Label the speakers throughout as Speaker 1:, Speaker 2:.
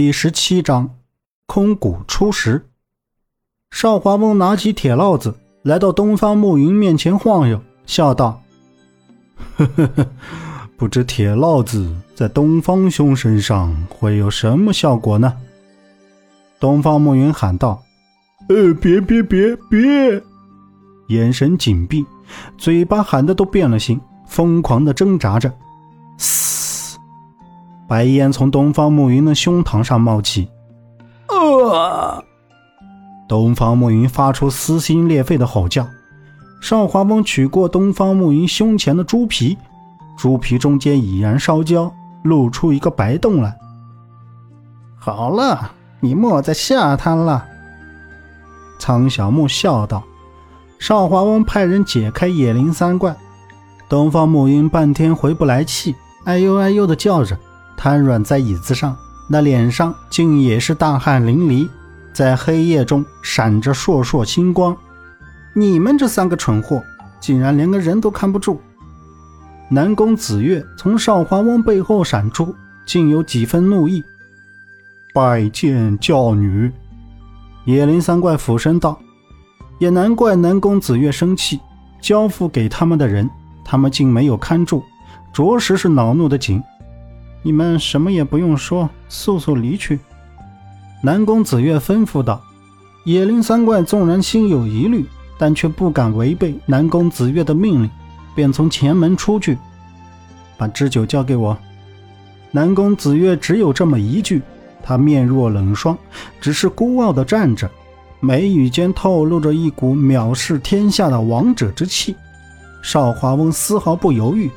Speaker 1: 第十七章，空谷初时。邵华翁拿起铁烙子，来到东方暮云面前晃悠，笑道：“呵呵呵，不知铁烙子在东方兄身上会有什么效果呢？”东方暮云喊道：“
Speaker 2: 呃，别别别别！”
Speaker 1: 眼神紧闭，嘴巴喊的都变了形，疯狂的挣扎着。白烟从东方暮云的胸膛上冒起。
Speaker 2: 啊！
Speaker 1: 东方暮云发出撕心裂肺的吼叫。少华翁取过东方暮云胸前的猪皮，猪皮中间已然烧焦，露出一个白洞来。好了，你莫再吓他了。苍小木笑道。少华翁派人解开野灵三怪。东方暮云半天回不来气。哎呦哎呦的叫着，瘫软在椅子上，那脸上竟也是大汗淋漓，在黑夜中闪着烁烁星光。你们这三个蠢货，竟然连个人都看不住！南宫子月从少华翁背后闪出，竟有几分怒意。
Speaker 2: 拜见教女。
Speaker 1: 野灵三怪俯身道：“也难怪南宫子月生气，交付给他们的人，他们竟没有看住。”着实是恼怒的紧，你们什么也不用说，速速离去。”南宫子月吩咐道。野灵三怪纵然心有疑虑，但却不敢违背南宫子月的命令，便从前门出去，把知酒交给我。南宫子月只有这么一句，他面若冷霜，只是孤傲地站着，眉宇间透露着一股藐视天下的王者之气。少华翁丝毫不犹豫。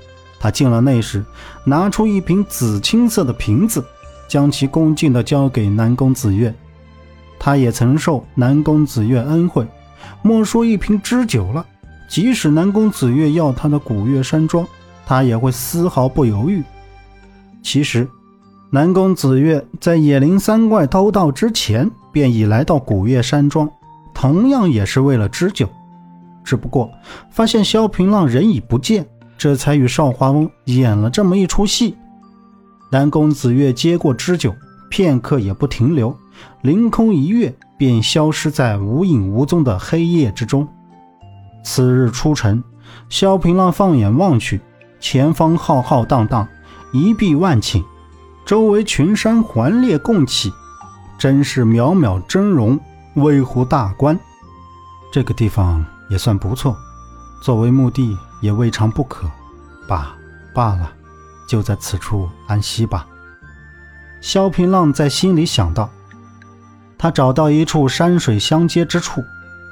Speaker 1: 他进了内室，拿出一瓶紫青色的瓶子，将其恭敬地交给南宫子月。他也曾受南宫子月恩惠，莫说一瓶芝酒了，即使南宫子月要他的古月山庄，他也会丝毫不犹豫。其实，南宫子月在野灵三怪偷盗之前，便已来到古月山庄，同样也是为了芝酒，只不过发现萧平浪人已不见。这才与少华翁演了这么一出戏。南宫子月接过支酒，片刻也不停留，凌空一跃，便消失在无影无踪的黑夜之中。次日初晨，萧平浪放眼望去，前方浩浩荡荡，一碧万顷，周围群山环列共起，真是渺渺峥嵘，微乎大观。这个地方也算不错，作为墓地。也未尝不可，罢罢了，就在此处安息吧。萧平浪在心里想到。他找到一处山水相接之处，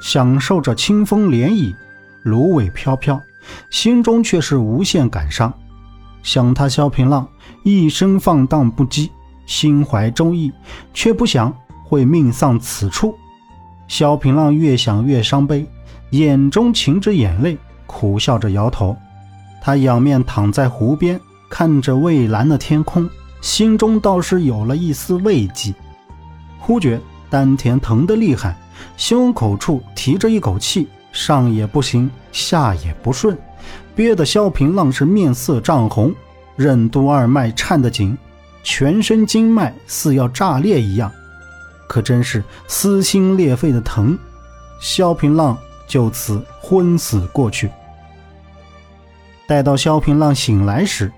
Speaker 1: 享受着清风涟漪，芦苇飘飘，心中却是无限感伤。想他萧平浪一生放荡不羁，心怀忠义，却不想会命丧此处。萧平浪越想越伤悲，眼中噙着眼泪。苦笑着摇头，他仰面躺在湖边，看着蔚蓝的天空，心中倒是有了一丝慰藉。忽觉丹田疼得厉害，胸口处提着一口气，上也不行，下也不顺，憋得萧平浪是面色涨红，任督二脉颤得紧，全身经脉似要炸裂一样，可真是撕心裂肺的疼。萧平浪就此昏死过去。待到萧平浪醒来时，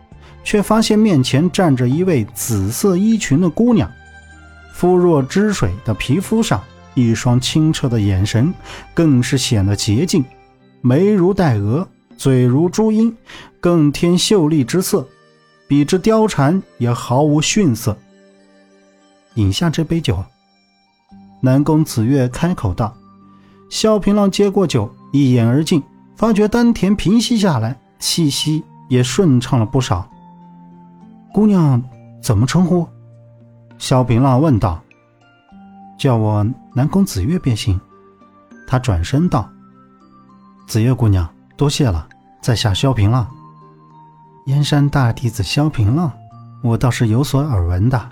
Speaker 1: 却发现面前站着一位紫色衣裙的姑娘，肤若脂水的皮肤上，一双清澈的眼神更是显得洁净，眉如黛额，嘴如朱樱，更添秀丽之色，比之貂蝉也毫无逊色。饮下这杯酒。南宫子月开口道。萧平浪接过酒，一饮而尽，发觉丹田平息下来。气息也顺畅了不少。姑娘怎么称呼？萧平浪问道。叫我南宫子月便行。他转身道：“子月姑娘，多谢了。在下萧平浪，燕山大弟子萧平浪，我倒是有所耳闻的。”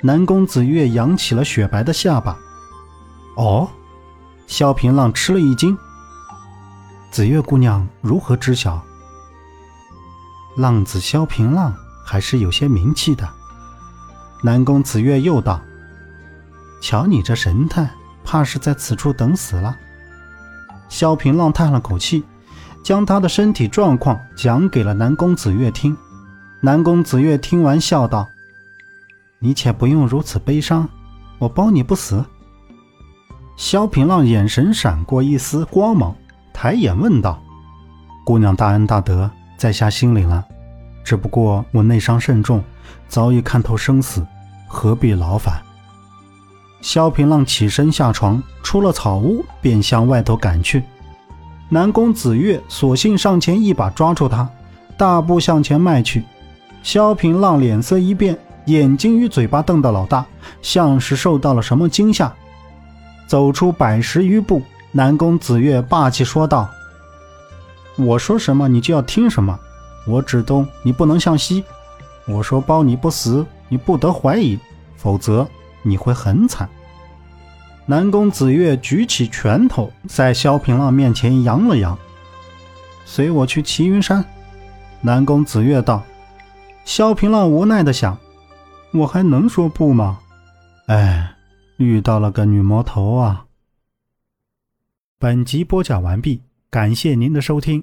Speaker 1: 南宫子月扬起了雪白的下巴。哦，萧平浪吃了一惊。子月姑娘如何知晓？浪子萧平浪还是有些名气的。南宫子月又道：“瞧你这神态，怕是在此处等死了。”萧平浪叹了口气，将他的身体状况讲给了南宫子月听。南宫子月听完，笑道：“你且不用如此悲伤，我包你不死。”萧平浪眼神闪过一丝光芒，抬眼问道：“姑娘大恩大德，在下心领了。只不过我内伤甚重，早已看透生死，何必劳烦？”萧平浪起身下床，出了草屋，便向外头赶去。南宫子月索性上前一把抓住他，大步向前迈去。萧平浪脸色一变，眼睛与嘴巴瞪得老大，像是受到了什么惊吓。走出百十余步，南宫子月霸气说道：“我说什么你就要听什么，我指东你不能向西。我说包你不死，你不得怀疑，否则你会很惨。”南宫子月举起拳头，在萧平浪面前扬了扬：“随我去齐云山。”南宫子月道。萧平浪无奈的想：“我还能说不吗？哎，遇到了个女魔头啊！”本集播讲完毕，感谢您的收听。